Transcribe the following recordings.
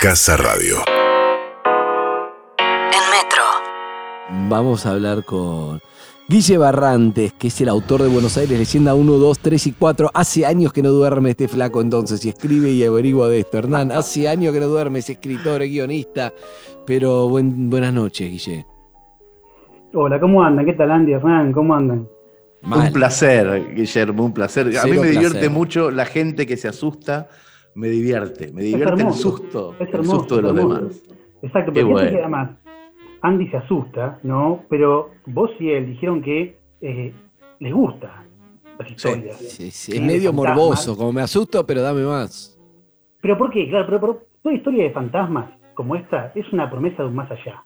Casa Radio. En Metro. Vamos a hablar con Guille Barrantes, que es el autor de Buenos Aires, leyenda 1, 2, 3 y 4. Hace años que no duerme este flaco entonces y escribe y averigua de esto. Hernán, hace años que no duerme, es escritor, es guionista. Pero buen- buenas noches, Guille. Hola, ¿cómo andan? ¿Qué tal, Andy, Hernán? ¿Cómo andan? Mal. Un placer, Guillermo, un placer. A mí me divierte placer. mucho la gente que se asusta, me divierte. Me divierte el susto, el susto de los demás. Exacto, pero bueno. que además Andy se asusta, ¿no? Pero vos y él dijeron que eh, les gusta las historias. Sí, sí, Sí, es medio morboso, como me asusto, pero dame más. ¿Pero por qué? Claro, pero, pero toda historia de fantasmas como esta es una promesa de un más allá.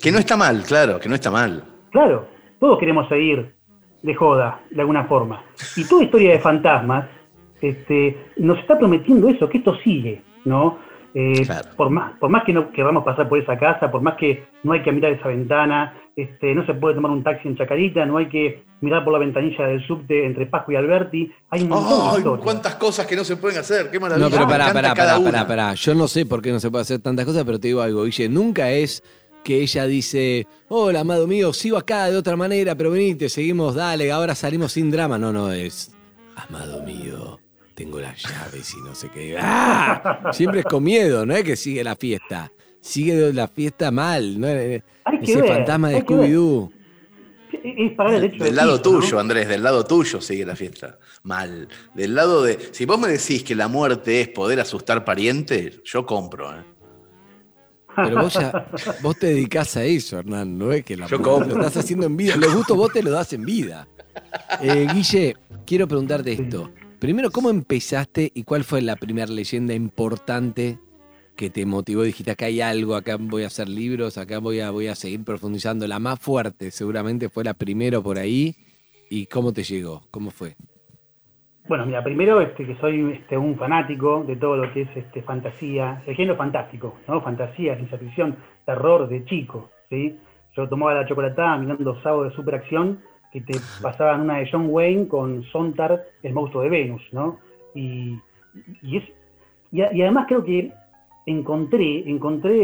Que no está mal, claro, que no está mal. Claro, todos queremos seguir de joda, de alguna forma. Y toda historia de fantasmas este, nos está prometiendo eso, que esto sigue, ¿no? Eh, Claro. por, más, por más que no queramos pasar por esa casa, por más que no hay que mirar esa ventana, este, no se puede tomar un taxi en Chacarita, no hay que mirar por la ventanilla del subte entre Pascu y Alberti, hay un montón de ¡Ay, historias. cuántas cosas que no se pueden hacer! ¡Qué maravilla! No, pero pará, pará, pará, pará, pará. Yo no sé por qué no se puede hacer tantas cosas, pero te digo algo, Guille. Nunca es que ella dice, hola, amado mío, sigo acá de otra manera, pero venite, seguimos, dale, ahora salimos sin drama. No, no, es, amado mío, tengo las llaves y no sé qué. ¡Ah! Siempre es con miedo, no es que sigue la fiesta. Sigue la fiesta mal, ¿no? Hay que Ese ver, fantasma de. Scooby-Doo. El de Del lado piso, ¿no? tuyo, Andrés, del lado tuyo sigue la fiesta. Mal. Del lado de. Si vos me decís que la muerte es poder asustar parientes, yo compro, ¿eh? Pero vos ya, vos te dedicás a eso, Hernán, no es que la Yo lo compro. estás haciendo en vida. Los gustos vos te lo das en vida. Eh, Guille, quiero preguntarte esto. Primero, ¿cómo empezaste y cuál fue la primera leyenda importante que te motivó? Dijiste, acá hay algo, acá voy a hacer libros, acá voy a, voy a seguir profundizando. La más fuerte seguramente fue la primero por ahí. ¿Y cómo te llegó? ¿Cómo fue? Bueno, mira, primero este, que soy este, un fanático de todo lo que es este, fantasía, el género fantástico, ¿no? Fantasía, ciencia ficción, terror de chico, ¿sí? Yo tomaba la chocolatada mirando sábado de superacción que te pasaban una de John Wayne con Sontag, el monstruo de Venus, ¿no? Y, es, y, además creo que encontré, encontré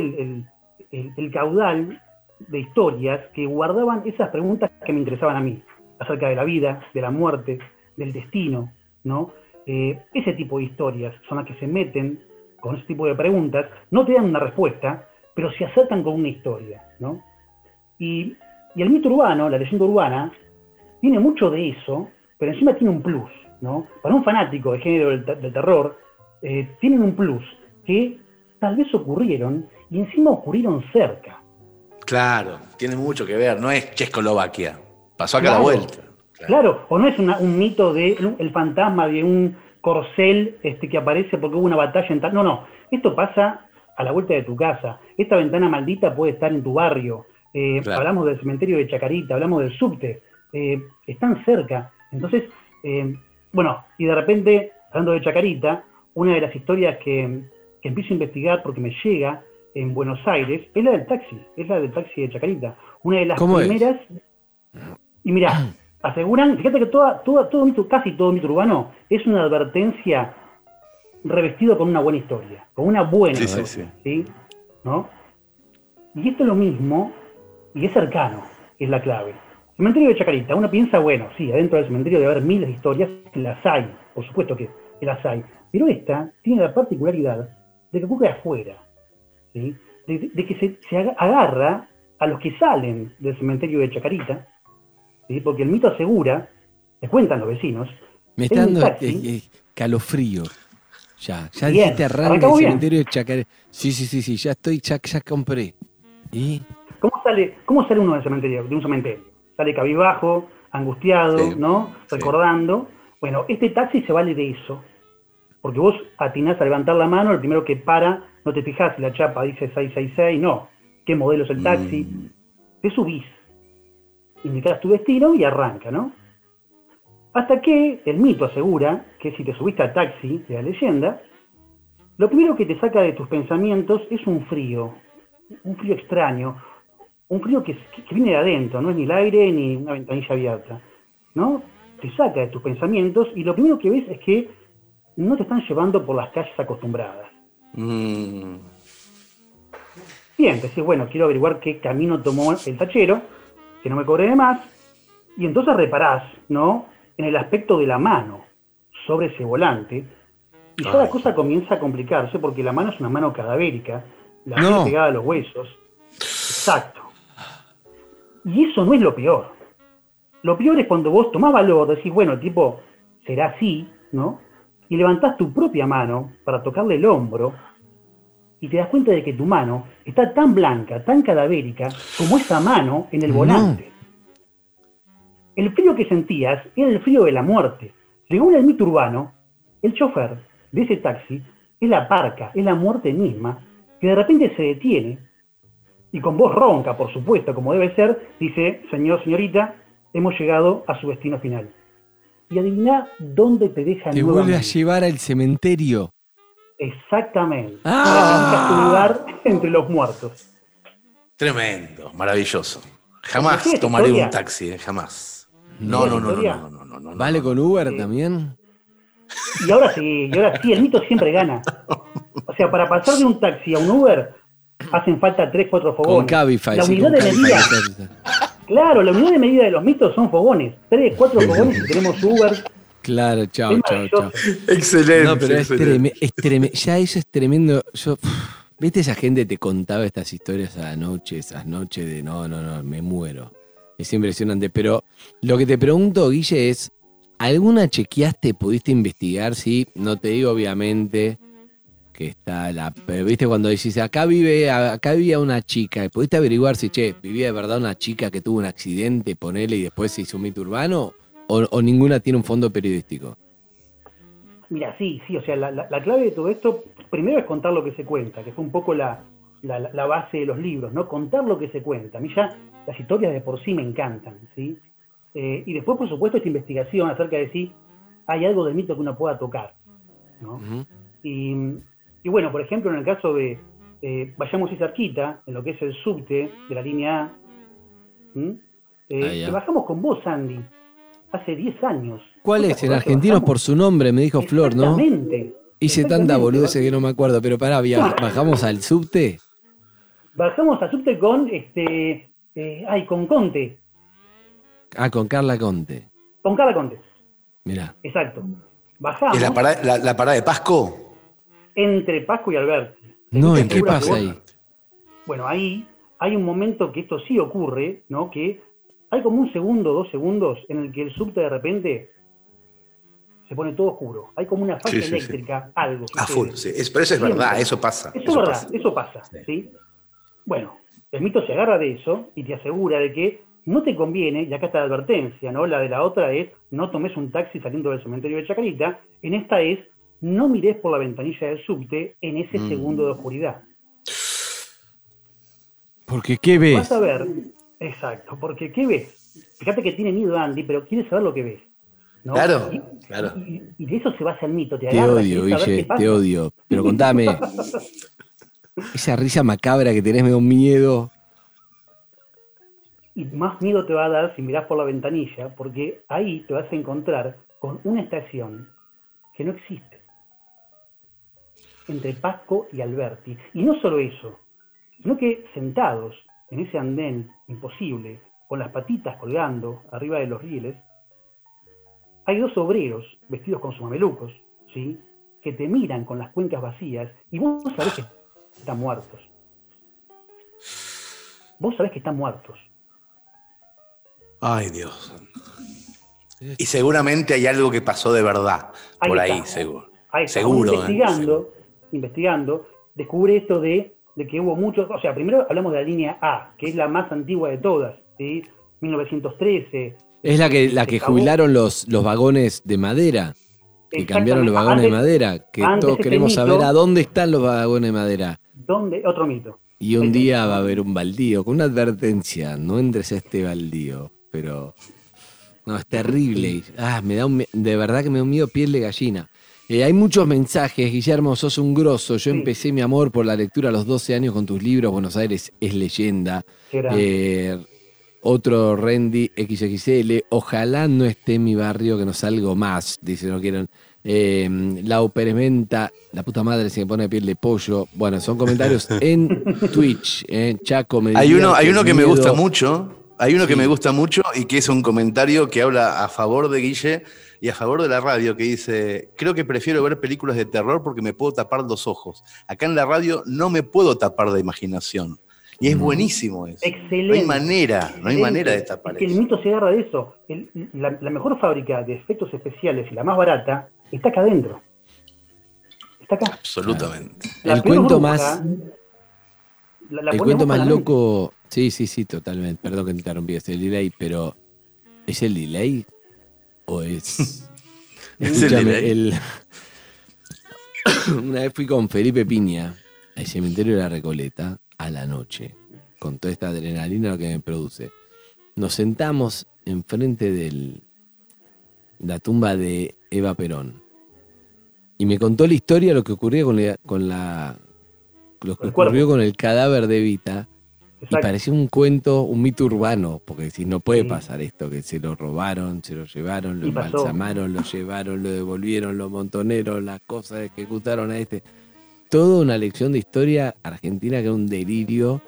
el caudal de historias que guardaban esas preguntas que me interesaban a mí, acerca de la vida, de la muerte, del destino, ¿no? Eh, ese tipo de historias son las que se meten con ese tipo de preguntas, no te dan una respuesta, pero se acercan con una historia, ¿no? Y, y el mito urbano, la leyenda urbana, tiene mucho de eso, pero encima tiene un plus, ¿no? Para un fanático del género del, te- del terror, eh, tienen un plus que tal vez ocurrieron y encima ocurrieron cerca. Claro, tiene mucho que ver. No es Checoslovaquia. Pasó acá a la Claro. vuelta. Claro, o no es una- un mito de el fantasma de un corcel este, que aparece porque hubo una batalla en tal. No, no. Esto pasa a la vuelta de tu casa. Esta ventana maldita puede estar en tu barrio. Eh, Claro. Hablamos del cementerio de Chacarita, hablamos del subte. Eh, están cerca. Entonces, eh, bueno, y de repente, hablando de Chacarita, una de las historias que, que empiezo a investigar porque me llega en Buenos Aires es la del taxi, es la del taxi de Chacarita. Una de las ¿Cómo es? primeras. Y mirá, aseguran, fíjate que toda, toda, todo mito, casi todo mito urbano es una advertencia revestido con una buena historia, con una buena Sí, sí, historia, ¿sí? ¿No? Y esto es lo mismo, y es cercano, es la clave. Cementerio de Chacarita, uno piensa, bueno, sí, adentro del cementerio debe haber miles de historias, las hay, por supuesto que, que las hay, pero esta tiene la particularidad de que ocurre afuera, ¿sí? de, de- de que se, se aga- agarra a los que salen del cementerio de Chacarita, ¿sí? porque el mito asegura, te cuentan los vecinos, Me está dando taxi, eh, eh, calofrío. Ya, ya Bien, dijiste arranca el bien. cementerio de Chacaré. Sí, sí, sí, sí, ya estoy, ya, ya compré. ¿Y? ¿Cómo sale, ¿Cómo sale uno del cementerio, de un cementerio? Sale cabizbajo, angustiado, Sí, ¿no? sí. Recordando. Bueno, este taxi se vale de eso. Porque vos atinás a levantar la mano, el primero que para, no te fijás si la chapa dice 666, no. ¿Qué modelo es el taxi? Mm. Te subís, indicás tu destino y arranca, ¿no? Hasta que el mito asegura que si te subiste al taxi de la leyenda, lo primero que te saca de tus pensamientos es un frío, un frío extraño, un frío que, que viene de adentro, no es ni el aire ni una ventanilla abierta, ¿no? Te saca de tus pensamientos y lo primero que ves es que no te están llevando por las calles acostumbradas, Mm, Bien, decís, bueno, quiero averiguar qué camino tomó el tachero, que no me cobre de más, y entonces reparás, ¿no? En el aspecto de la mano sobre ese volante, y ya Ay. la cosa comienza a complicarse porque la mano es una mano cadavérica, la No. piel pegada a los huesos. Exacto. Y eso no es lo peor. Lo peor es cuando vos tomás valor, decís, bueno, el tipo será así, ¿no? Y levantás tu propia mano para tocarle el hombro y te das cuenta de que tu mano está tan blanca, tan cadavérica, como esa mano en el No. volante. El frío que sentías era el frío de la muerte. Según el mito urbano, el chofer de ese taxi es la parca, es la muerte misma, que de repente se detiene y con voz ronca, por supuesto, como debe ser, dice, señor, señorita, hemos llegado a su destino final. Y adivina dónde te deja Te vuelve a nuevamente. llevar al cementerio. Exactamente. Ah. Para tu lugar entre los muertos. tremendo, maravilloso. Jamás ¿Conocés esta tomaré un taxi, eh, jamás. No, No, no, no, no, no, no, no. ¿Vale con Uber también? Y ahora sí, y ahora sí, el mito siempre gana. O sea, para pasar de un taxi a un Uber hacen falta 3, 4 Con fogones. Cabify. La sí, unidad con de medida, claro, la unidad de medida de los mitos son fogones. 3, 4 fogones y tenemos Uber. Claro, chao, chao, chao. Excelente. No, pero es, treme- es treme- ya eso es tremendo. Yo, ¿Viste esa gente te contaba estas historias a la noche, esas noches de no, no, no, me muero? Es impresionante. Pero lo que te pregunto, Guille, es, ¿alguna chequeaste, pudiste investigar? Sí, no te digo obviamente que está la... Pero viste cuando decís, acá vive, acá vivía una chica, ¿pudiste averiguar si, che, vivía de verdad una chica que tuvo un accidente, ponele, y después se hizo un mito urbano? ¿O, o ninguna tiene un fondo periodístico? Mira, sí, sí, o sea, la, la- la clave de todo esto, primero es contar lo que se cuenta, que fue un poco la, la- base de los libros, ¿no? Contar lo que se cuenta. A mí ya las historias de por sí me encantan, ¿sí? Eh, y después, por supuesto, esta investigación acerca de si hay algo del mito que uno pueda tocar, ¿no? Y, y bueno, por ejemplo, en el caso de, eh, vayamos y cerquita, en lo que es el subte de la línea A. Eh, Ah, ya. que bajamos con vos, Andy, hace 10 años. ¿Cuál ¿Vos te es? Que Argentinos bajamos? por su nombre, me dijo Flor, ¿no? Exactamente. Hice tanta boludez que no me acuerdo, pero pará, via- bajamos al subte. Bajamos a subte con, este, eh, ay, con Conte, Ah, con Carla Conte. con Carla Conte, Mirá. exacto. Bajamos ¿Es la parada, la, la parada de Pasco? Entre Pasco y Alberti. No, ¿Te ¿y qué figura que pasa vos- ahí? Bueno, ahí hay un momento que esto sí ocurre, ¿no? Que hay como un segundo, dos segundos en el que el subte de repente se pone todo oscuro. Hay como una falla Sí, sí, sí. eléctrica, algo. A full, sí. Es- pero eso es Siempre. verdad, eso pasa. Eso es verdad, pasa. eso pasa, Sí. ¿sí? Bueno, el mito se agarra de eso y te asegura de que no te conviene, y acá está la advertencia, ¿no? La de la otra es no tomes un taxi saliendo del cementerio de Chacarita. En esta es no mires por la ventanilla del subte en ese Mm. segundo de oscuridad. Porque, ¿qué ves? Vas a ver, exacto, porque ¿qué ves? Fíjate que tiene miedo Andy, pero quiere saber lo que ves. ¿no? Claro, Y, claro. y- y de eso se basa el mito. Te, odio, Guille, te odio. Pero contame. Esa risa macabra que tenés me da un miedo. y más miedo te va a dar si mirás por la ventanilla, porque ahí te vas a encontrar con una estación que no existe. Entre Pasco y Alberti. Y no solo eso, sino que sentados en ese andén imposible, con las patitas colgando arriba de los rieles, hay dos obreros vestidos con sus mamelucos, ¿sí? que te miran con las cuencas vacías y vos sabés que están muertos. Vos sabés que están muertos. Ay, Dios. Y seguramente hay algo que pasó de verdad Ahí por está. ahí, seguro. Ahí está, Seguro, ¿eh? Investigando, descubre esto de, de que hubo muchos, o sea, primero hablamos de la línea A, que es la más antigua de todas, ¿sí? 1913. Es la que, la que acabó. jubilaron los, los vagones de madera. Que cambiaron los vagones de madera. Que todos queremos mito- saber a dónde están los vagones de madera. ¿Dónde? Otro mito. Y un día va a haber un baldío, con una advertencia, no entres a este baldío, pero no, es terrible. Ah, me da un, de verdad que me da un miedo piel de gallina. Eh, hay muchos mensajes, Guillermo, sos un grosso. Yo Sí. empecé mi amor por la lectura a los 12 años con tus libros, Buenos Aires es leyenda. Eh, otro Randy XXL, ojalá no esté en mi barrio, que no salgo más, dice, no quieren. Eh, la Operementa, la puta madre se me pone piel de pollo. Bueno, son comentarios en Twitch. eh, Chaco me Hay uno, hay uno que me gusta mucho, hay uno que Sí. me gusta mucho y que es un comentario que habla a favor de Guille y a favor de la radio, que dice, creo que prefiero ver películas de terror porque me puedo tapar los ojos. Acá en la radio no me puedo tapar de imaginación. Y es Mm. buenísimo eso. Excelente. No hay manera, no hay manera de tapar Es que el mito se agarra de eso. El- la, la mejor fábrica de efectos especiales y la más barata está acá adentro. Está acá. Absolutamente. La El cuento bruja, más, la- la el cuento más loco. Sí, sí, sí, totalmente. Perdón que te interrumpí, es el delay, pero ¿es el delay? ¿O es.? Es el Una vez fui con Felipe Piña al cementerio de la Recoleta a la noche, con toda esta adrenalina que me produce. Nos sentamos enfrente de la tumba de Eva Perón. Y me contó la historia, lo que ocurría con la, con la lo que ocurrió con el cadáver de Evita. Y parecía un cuento, un mito urbano, porque decís, no puede Sí. pasar esto, que se lo robaron, se lo llevaron, lo Y pasó. embalsamaron, lo llevaron, lo devolvieron, lo montoneros, las cosas ejecutaron a este. Toda una lección de historia argentina que era un delirio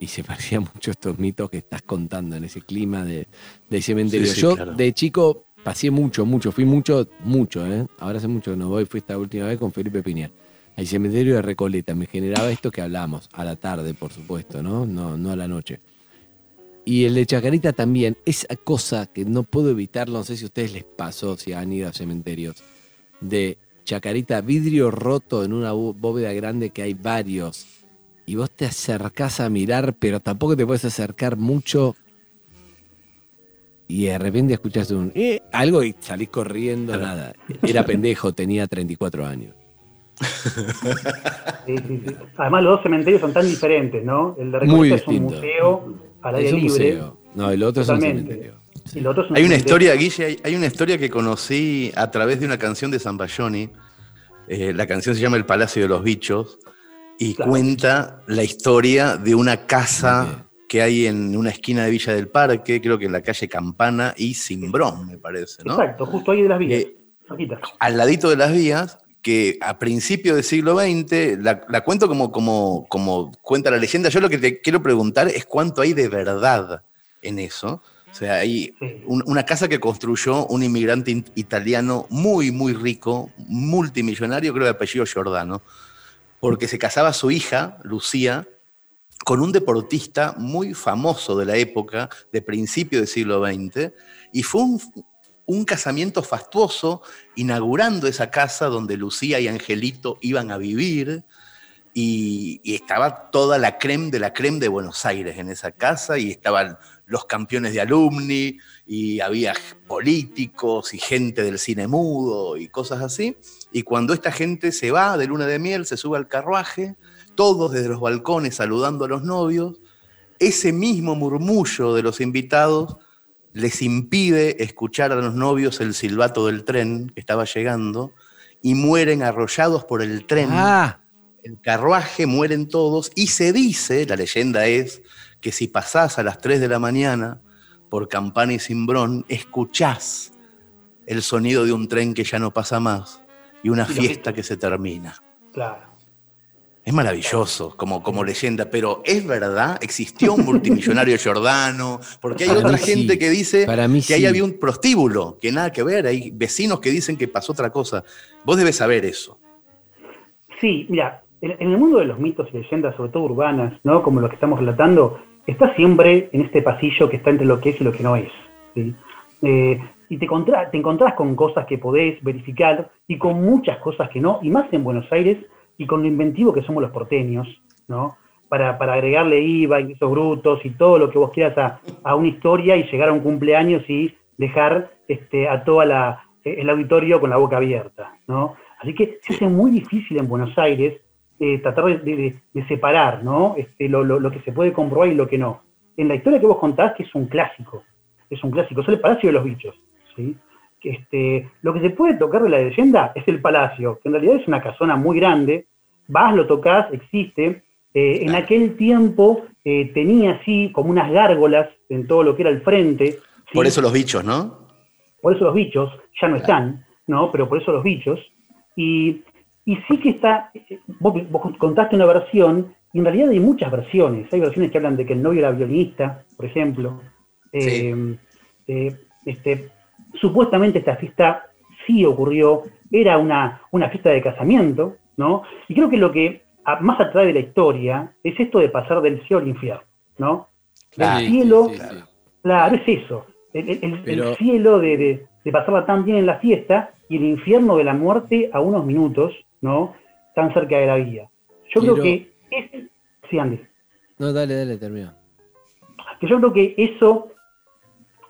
y se parecía mucho a estos mitos que estás contando en ese clima de, de cementerio. Sí, sí, Yo claro. de chico pasé mucho, mucho, fui mucho, mucho, ¿eh? Ahora hace mucho que no voy, fui esta última vez con Felipe Piña. Al cementerio de Recoleta me generaba esto que hablábamos, a la tarde, por supuesto, ¿no? No, no a la noche. Y el de Chacarita también, esa cosa que no puedo evitarlo, no sé si a ustedes les pasó, si han ido a cementerios, de Chacarita, vidrio roto en una bó- bóveda grande que hay varios, y vos te acercás a mirar, pero tampoco te puedes acercar mucho, y de repente escuchás un "Eh", algo y salís corriendo, nada. Era pendejo, tenía 34 años. Sí, sí, sí. Además, los dos cementerios son tan diferentes, ¿no? El de Recoleta es un museo al aire Es un libre. museo. No, el otro es un cementerio. Y el otro es un Hay una cementerio. historia, Guille, hay, hay una historia que conocí a través de una canción de Zamballoni. Eh, la canción se llama El Palacio de los Bichos y Claro. cuenta la historia de una casa que hay en una esquina de Villa del Parque, creo que en la calle Campana y Simbrón, me parece, ¿no? Exacto, justo ahí de las vías. Eh, al ladito de las vías, que a principios del siglo XX, la, cuento como, como, como cuenta la leyenda. Yo lo que te quiero preguntar es cuánto hay de verdad en eso. O sea, hay una casa que construyó un inmigrante in- italiano muy, muy rico, multimillonario, creo de apellido Giordano, porque se casaba su hija, Lucía, con un deportista muy famoso de la época, de principio del siglo XX, y fue un, un casamiento fastuoso, inaugurando esa casa donde Lucía y Angelito iban a vivir, y, estaba toda la creme de la creme de Buenos Aires en esa casa, y estaban los campeones de alumni, y había políticos y gente del cine mudo y cosas así. Y cuando esta gente se va de luna de miel, se sube al carruaje, todos desde los balcones saludando a los novios, ese mismo murmullo de los invitados les impide escuchar a los novios el silbato del tren que estaba llegando y mueren arrollados por el tren. Ah, El carruaje mueren todos y se dice, la leyenda es, que si pasás a las 3 de la mañana por Campana y Cimbrón, escuchás el sonido de un tren que ya no pasa más y una Y fiesta que se termina. Claro. Es maravilloso como, como leyenda, pero ¿es verdad? ¿Existió un multimillonario Giordano? Porque hay Para otra sí. gente que dice Para mí que ahí había un prostíbulo, que nada que ver, hay vecinos que dicen que pasó otra cosa. Vos debes saber eso. Sí, mira, en, el mundo de los mitos y leyendas, sobre todo urbanas, ¿no? Como lo que estamos relatando, está siempre en este pasillo que está entre lo que es y lo que no es. ¿sí? Eh, y te, te encontrás con cosas que podés verificar y con muchas cosas que no, y más en Buenos Aires y con lo inventivo que somos los porteños, ¿no? Para, para agregarle IVA, ingresos brutos y todo lo que vos quieras a, a una historia y llegar a un cumpleaños y dejar este, a toda la, el auditorio con la boca abierta, ¿no? Así que se hace muy difícil en Buenos Aires eh, tratar de, de- de separar, ¿no? Este, lo, lo- lo que se puede comprobar y lo que no. En la historia que vos contás, que es un clásico, es un clásico, es el Palacio de los Bichos, ¿sí? Este, lo que se puede tocar de la leyenda es el palacio, que en realidad es una casona muy grande, vas, lo tocas, existe. Eh, en aquel tiempo eh, tenía así como unas gárgolas en todo lo que era el frente. ¿sí? Por eso los bichos, ¿no? Por eso los bichos ya no están. ¿no? Pero por eso los bichos. Y, y sí que está, vos, vos contaste una versión, y en realidad hay muchas versiones. Hay versiones que hablan de que el novio era violinista, por ejemplo. Sí. Eh, eh, este, supuestamente esta fiesta sí ocurrió, era una, una fiesta de casamiento, ¿no? Y creo que lo que más atrae de la historia es esto de pasar del cielo al infierno, ¿no? Claro. el cielo, Sí, sí, sí. claro, es eso. El, el- el- Pero- el cielo de, de- de pasarla tan bien en la fiesta y el infierno de la muerte a unos minutos, ¿no? Tan cerca de la vida. Yo creo que es, sí, Andy, No, dale, dale, termina. que yo creo que eso,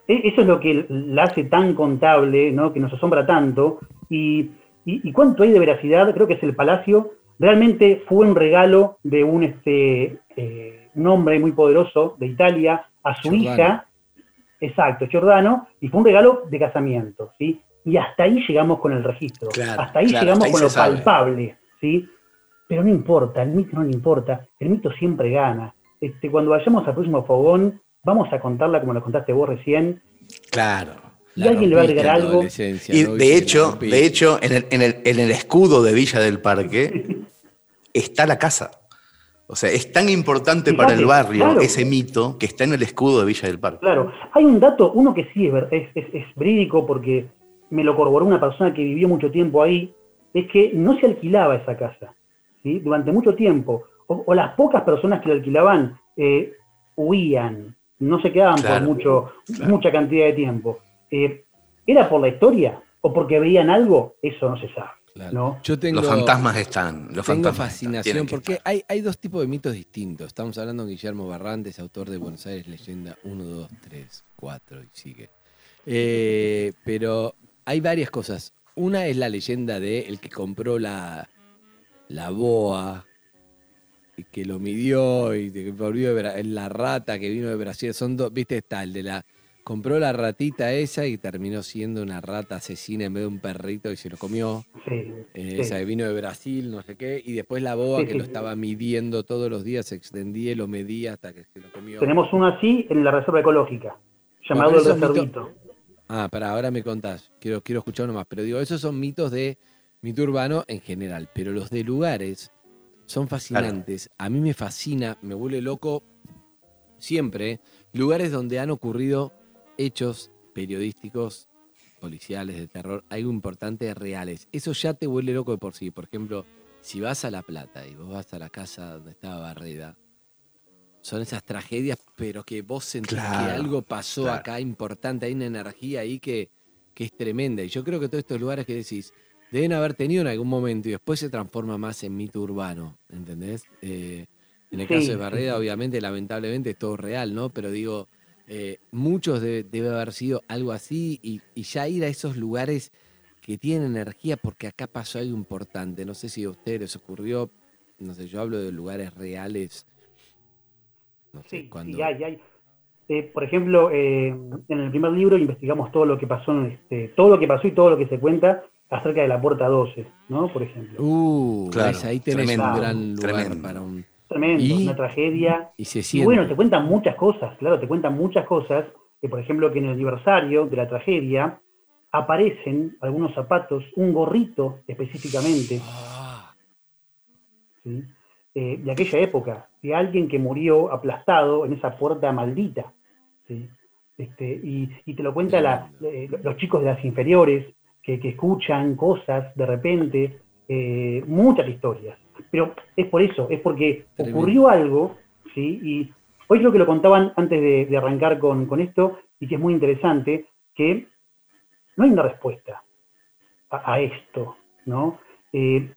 eso es lo que la hace tan contable, ¿no? que nos asombra tanto. Y, y- y cuánto hay de veracidad, creo que es el Palacio. Realmente fue un regalo de un, este, eh, un hombre muy poderoso de Italia a su Giordano. hija, exacto, Giordano, y fue un regalo de casamiento. ¿sí? Y hasta ahí llegamos con el registro. Claro, hasta ahí claro, llegamos hasta ahí con lo sabe. palpable. ¿sí? Pero no importa, el mito no le importa, el mito siempre gana. Este, cuando vayamos al próximo fogón, vamos a contarla como la contaste vos recién. Claro. Y alguien le va a agregar algo. Y ¿no? de hecho, de hecho, en el, en el- en el escudo de Villa del Parque está la casa. O sea, es tan importante para el barrio claro. ese mito que está en el escudo de Villa del Parque. Claro, hay un dato, uno que sí es, es, es- es verídico porque me lo corroboró una persona que vivió mucho tiempo ahí, es que no se alquilaba esa casa, ¿sí? Durante mucho tiempo. O, o las pocas personas que la alquilaban eh, huían, no se quedaban Claro, por mucho, claro. mucha cantidad de tiempo. Eh, ¿Era por la historia o porque veían algo? Eso no se sabe. Claro. ¿no? Yo tengo, Los fantasmas están. Los tengo fantasmas están, fascinación porque hay, hay dos tipos de mitos distintos. Estamos hablando de Guillermo Barrantes, autor de Buenos Aires Leyenda 1, 2, 3, 4 y sigue. Eh, pero hay varias cosas. Una es la leyenda de el que compró la, la boa que lo midió y que volvió de la rata que vino de Brasil. Son dos, viste, está el de la. Compró la ratita esa y terminó siendo una rata asesina en vez de un perrito y se lo comió. Sí, Eh, sí. Esa que vino de Brasil, no sé qué, y después la boa Sí, que lo estaba midiendo todos los días, se extendía y lo medía hasta que se lo comió. Tenemos uno así en la reserva ecológica, llamado Bueno, el mitos- reservito. Ah, para ahora me contás, quiero, quiero escuchar uno más, pero digo, esos son mitos de mito urbano en general, pero los de lugares son fascinantes. A mí me fascina, me vuelve loco siempre, lugares donde han ocurrido hechos periodísticos, policiales, de terror, algo importante, reales. Eso ya te vuelve loco de por sí. Por ejemplo, si vas a La Plata y vos vas a la casa donde estaba Barreda, son esas tragedias, pero que vos sentís que algo pasó claro. acá importante, hay una energía ahí que, que es tremenda. Y yo creo que todos estos lugares que decís, deben haber tenido en algún momento y después se transforma más en mito urbano, ¿entendés? Eh, en el Sí, caso de sí. obviamente, lamentablemente es todo real, ¿no? Pero digo, eh, muchos de- debe haber sido algo así y, y ya ir a esos lugares que tienen energía porque acá pasó algo importante. No sé si a ustedes les ocurrió, no sé, yo hablo de lugares reales. No sé, Sí, cuando... sí, hay, hay. Eh, por ejemplo, en el primer libro investigamos todo lo que pasó, en este, todo lo que pasó y todo lo que se cuenta acerca de la puerta 12, ¿no? Por ejemplo. Uh, Claro, ves, ahí tenés tremendo, un gran lugar tremendo. para un... Tremendo, ¿Y? una tragedia. Y se Y bueno, te cuentan muchas cosas, claro, te cuentan muchas cosas, que por ejemplo que en el aniversario de la tragedia aparecen algunos zapatos, un gorrito específicamente, Ah, ¿sí? Eh, de aquella época, de alguien que murió aplastado en esa puerta maldita. ¿sí? Este, y, y te lo cuentan los chicos de las inferiores, que, que escuchan cosas de repente, eh, muchas historias. Pero es por eso, es porque Tremendo. ocurrió algo, ¿sí? y hoy creo que lo contaban antes de, de arrancar con, con esto, y que es muy interesante, que no hay una respuesta a, a esto, ¿no? Eh,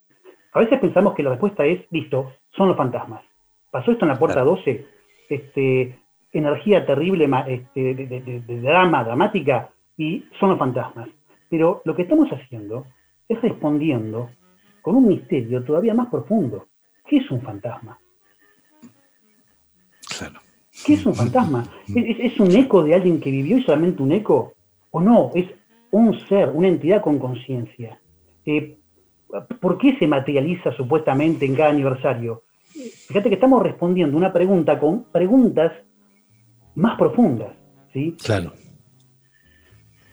a veces pensamos que la respuesta es, listo, son los fantasmas. Pasó esto en la puerta Claro. 12, este, energía terrible, este, de, de- de- de drama, dramática, y son los fantasmas. Pero lo que estamos haciendo es respondiendo con un misterio todavía más profundo. ¿Qué es un fantasma? Claro. ¿Qué es un fantasma? ¿Es, un eco de alguien que vivió y solamente un eco? ¿O no? Es un ser, una entidad con conciencia. Eh, ¿Por qué se materializa supuestamente en cada aniversario? Fíjate que estamos respondiendo una pregunta con preguntas más profundas. ¿sí? Claro.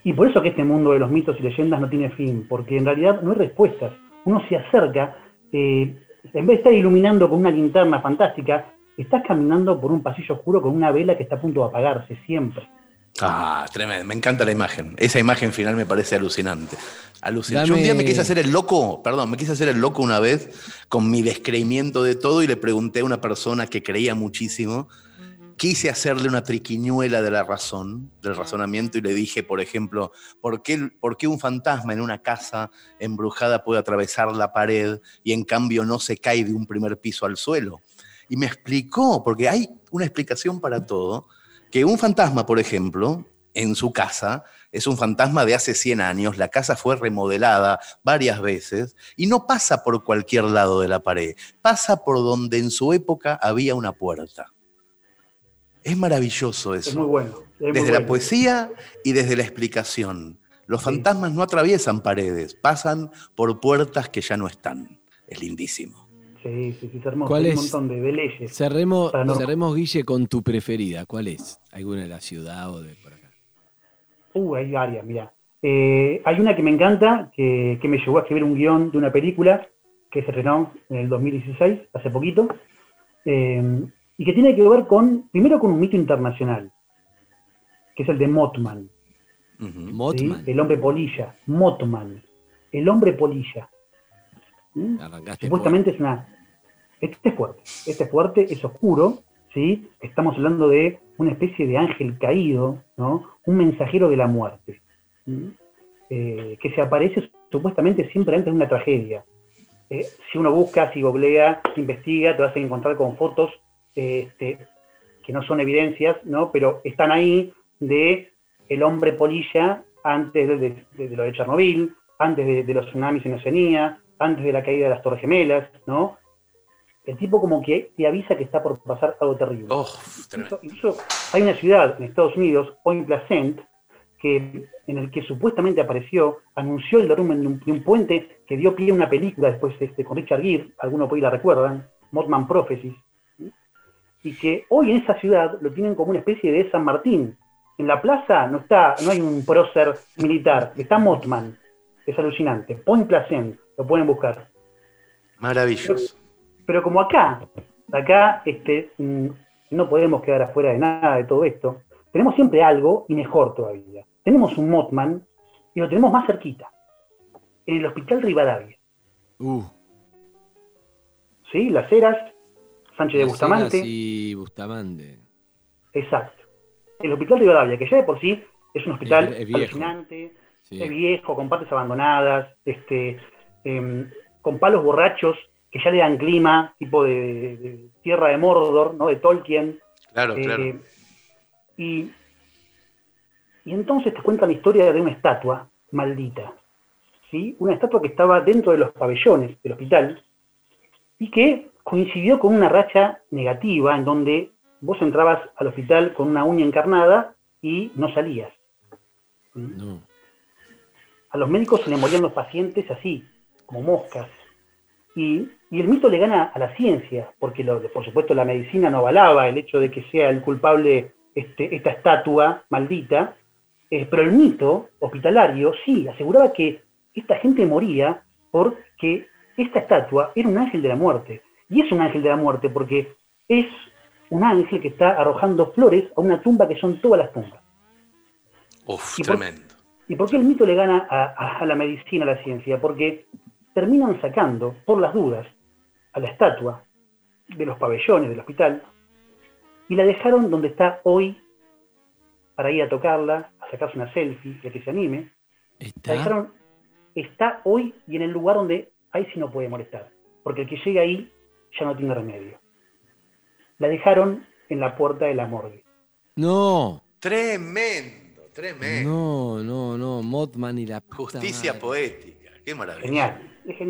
Y por eso que este mundo de los mitos y leyendas no tiene fin, porque en realidad no hay respuestas. Uno se acerca, eh, en vez de estar iluminando con una linterna fantástica, estás caminando por un pasillo oscuro con una vela que está a punto de apagarse siempre. Ah, tremendo. Me encanta la imagen. Esa imagen final me parece alucinante. Alucinante. Yo un día me quise hacer el loco, perdón, me quise hacer el loco una vez con mi descreimiento de todo y le pregunté a una persona que creía muchísimo. Quise hacerle una triquiñuela de la razón, del razonamiento, y le dije, por ejemplo, ¿por qué, ¿por qué un fantasma en una casa embrujada puede atravesar la pared y en cambio no se cae de un primer piso al suelo? Y me explicó, porque hay una explicación para todo, que un fantasma, por ejemplo, en su casa, es un fantasma de hace 100 años, la casa fue remodelada varias veces y no pasa por cualquier lado de la pared, pasa por donde en su época había una puerta. Es maravilloso eso. Es muy bueno. desde la poesía y desde la explicación. Los fantasmas no atraviesan paredes, pasan por puertas que ya no están. Es lindísimo. Sí, sí, sí, hermoso. Hay un montón de, leyes. Cerremos, cerremos, Guille, con tu preferida. ¿Cuál es? ¿Alguna de la ciudad o de por acá? Uh, hay varias, mira. Eh, hay una que me encanta, que, me llevó a escribir un guion de una película que se estrenó en el 2016, hace poquito, eh, y que tiene que ver con, primero con un mito internacional, que es el de Motman. Motman. El hombre polilla. Motman. El hombre polilla. Supuestamente es una. Este es fuerte, este es fuerte, es oscuro, ¿sí? Estamos hablando de una especie de ángel caído, ¿no? Un mensajero de la muerte, eh, que se aparece supuestamente siempre antes de una tragedia. Eh, si uno busca, si googlea, investiga, te vas a encontrar con fotos este, que no son evidencias, ¿no? Pero están ahí de el hombre polilla antes de, lo de Chernobyl, antes de, los tsunamis en Oceanía, antes de la caída de las Torres Gemelas, ¿no? El tipo como que te avisa que está por pasar algo terrible. Oh, incluso, hay una ciudad en Estados Unidos, Point Pleasant, que, en el que supuestamente apareció, anunció el derrumbe de un, puente que dio pie a una película después este, con Richard Gere, algunos por ahí la recuerdan, Mothman Prophecies, y que hoy en esa ciudad lo tienen como una especie de San Martín. En la plaza no está, no hay un prócer militar, está Mothman. Es alucinante. Point Pleasant, lo pueden buscar. Maravilloso. Pero, como acá, acá este, mm, no podemos quedar afuera de nada de todo esto, tenemos siempre algo y mejor todavía. Tenemos un Motman y lo tenemos más cerquita, en el Hospital Rivadavia. Uh. ¿Sí? Las Heras, Sánchez de Bustamante. Sí, Bustamante. Exacto. El Hospital Rivadavia, que ya de por sí es un hospital alucinante, es viejo, con partes abandonadas, este, Em, con palos borrachos que ya le dan clima, tipo de, Tierra de Mordor, ¿no? De Tolkien. Claro, eh, claro. Y, y entonces te cuenta la historia de una estatua maldita. ¿sí? Una estatua que estaba dentro de los pabellones del hospital y que coincidió con una racha negativa en donde vos entrabas al hospital con una uña encarnada y no salías. A los médicos se le morían los pacientes así, como moscas. Y, el mito le gana a la ciencia, porque por supuesto la medicina no avalaba el hecho de que sea el culpable este, esta estatua maldita, eh, pero el mito hospitalario sí aseguraba que esta gente moría porque esta estatua era un ángel de la muerte. Y es un ángel de la muerte porque es un ángel que está arrojando flores a una tumba que son todas las tumbas. Uf, tremendo. ¿Y por qué el mito le gana a, a, la medicina, a la ciencia? Porque terminan sacando, por las dudas, a la estatua de los pabellones del hospital y la dejaron donde está hoy para ir a tocarla, a sacarse una selfie, y que se anime. ¿Está? La dejaron, está hoy y en el lugar donde ahí sí no puede molestar, porque el que llega ahí ya no tiene remedio. La dejaron en la puerta de la morgue. No. Tremendo, tremendo. No, no, no. Mothman y la Justicia poética. Qué maravilla. Genial.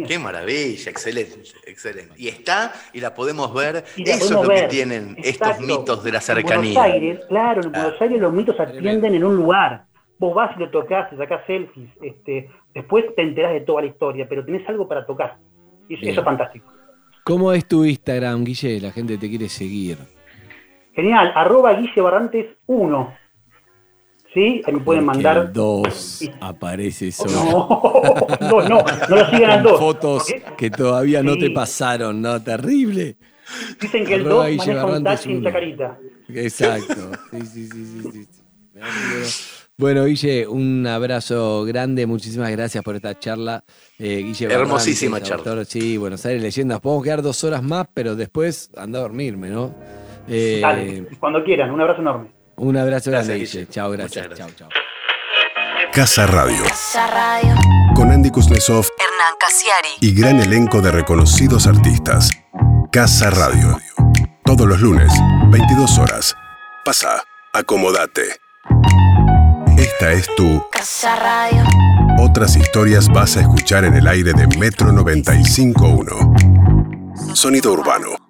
Qué maravilla, excelente, excelente. Y está, y la podemos ver. Eso es lo que tienen estos mitos de la cercanía. En Buenos Aires, claro, en Buenos Aires los mitos se atienden en un lugar. Vos vas y lo tocas, te sacás selfies, este, después te enterás de toda la historia, pero tenés algo para tocar. Y eso, es fantástico. ¿Cómo es tu Instagram, Guille? La gente te quiere seguir. Genial, arroba Guille Barrantes 1. ¿sí? Ahí me pueden Porque mandar. el 2 aparece solo. No, no, no, no lo sigan al Con 2. fotos que todavía no te pasaron, ¿no? Terrible. Dicen que el Arroba 2 Guille maneja un taxi en. Chacarita. Exacto. Sí, sí, sí, sí, sí. Bueno, Guille, un abrazo grande. Muchísimas gracias por esta charla. Eh, Guille Hermosísima Barrantes, charla. autor, sí, Buenos Aires Leyendas. Podemos quedar dos horas más, pero después anda a dormirme, ¿no? Eh, Dale, cuando quieran, un abrazo enorme. un abrazo grande, Guille. Guille. Chao, gracias. Chao, chao. Casa Radio, Casa Radio. con Andy Kuznetsov Hernán Casiari. y gran elenco de reconocidos artistas. Casa Radio. Todos los lunes, 22 horas. Pasa, acomodate. Esta es tu Casa Radio. Otras historias vas a escuchar en el aire de Metro 95.1. Sonido urbano.